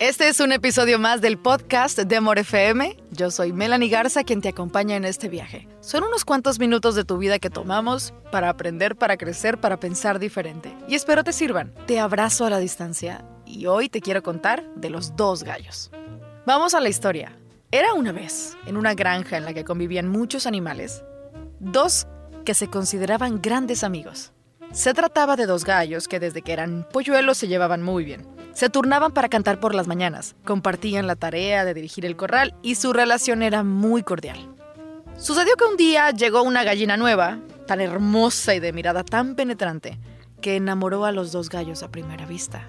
Este es un episodio más del podcast de Amor FM. Yo soy Melanie Garza, quien te acompaña en este viaje. Son unos cuantos minutos de tu vida que tomamos para aprender, para crecer, para pensar diferente. Y espero te sirvan. Te abrazo a la distancia y hoy te quiero contar de los dos gallos. Vamos a la historia. Era una vez, en una granja en la que convivían muchos animales, dos que se consideraban grandes amigos. Se trataba de dos gallos que desde que eran polluelos se llevaban muy bien. Se turnaban para cantar por las mañanas, compartían la tarea de dirigir el corral y su relación era muy cordial. Sucedió que un día llegó una gallina nueva, tan hermosa y de mirada tan penetrante, que enamoró a los dos gallos a primera vista.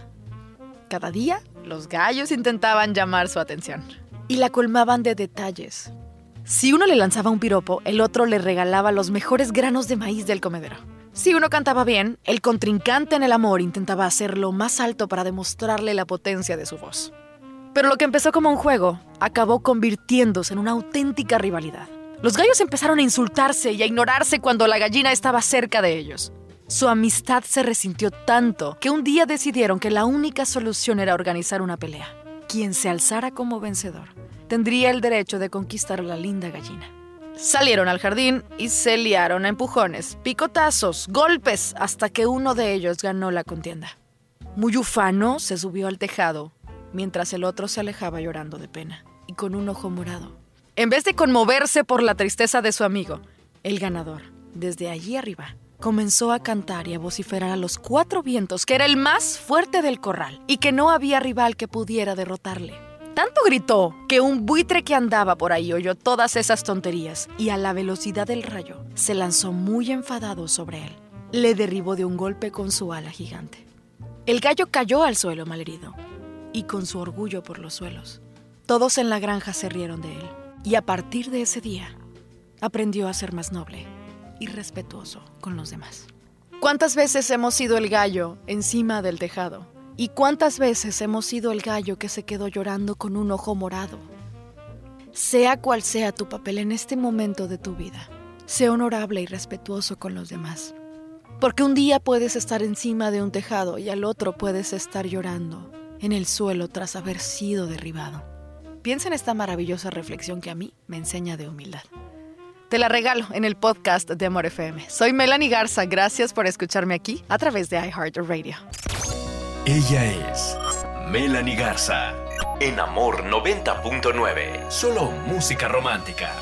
Cada día, los gallos intentaban llamar su atención y la colmaban de detalles. Si uno le lanzaba un piropo, el otro le regalaba los mejores granos de maíz del comedero. Si uno cantaba bien, el contrincante en el amor intentaba hacerlo más alto para demostrarle la potencia de su voz. Pero lo que empezó como un juego acabó convirtiéndose en una auténtica rivalidad. Los gallos empezaron a insultarse y a ignorarse cuando la gallina estaba cerca de ellos. Su amistad se resintió tanto que un día decidieron que la única solución era organizar una pelea. Quien se alzara como vencedor tendría el derecho de conquistar a la linda gallina. Salieron al jardín y se liaron a empujones, picotazos, golpes, hasta que uno de ellos ganó la contienda. Muy ufano se subió al tejado, mientras el otro se alejaba llorando de pena y con un ojo morado. En vez de conmoverse por la tristeza de su amigo, el ganador, desde allí arriba, comenzó a cantar y a vociferar a los cuatro vientos que era el más fuerte del corral y que no había rival que pudiera derrotarle. Tanto gritó que un buitre que andaba por ahí oyó todas esas tonterías y a la velocidad del rayo se lanzó muy enfadado sobre él. Le derribó de un golpe con su ala gigante. El gallo cayó al suelo malherido y con su orgullo por los suelos. Todos en la granja se rieron de él y a partir de ese día aprendió a ser más noble y respetuoso con los demás. ¿Cuántas veces hemos sido el gallo encima del tejado? ¿Y cuántas veces hemos sido el gallo que se quedó llorando con un ojo morado? Sea cual sea tu papel en este momento de tu vida, sé honorable y respetuoso con los demás. Porque un día puedes estar encima de un tejado y al otro puedes estar llorando en el suelo tras haber sido derribado. Piensa en esta maravillosa reflexión que a mí me enseña de humildad. Te la regalo en el podcast de Amor FM. Soy Melanie Garza, gracias por escucharme aquí a través de iHeartRadio. Ella es Melanie Garza. En Amor 90.9. Solo música romántica.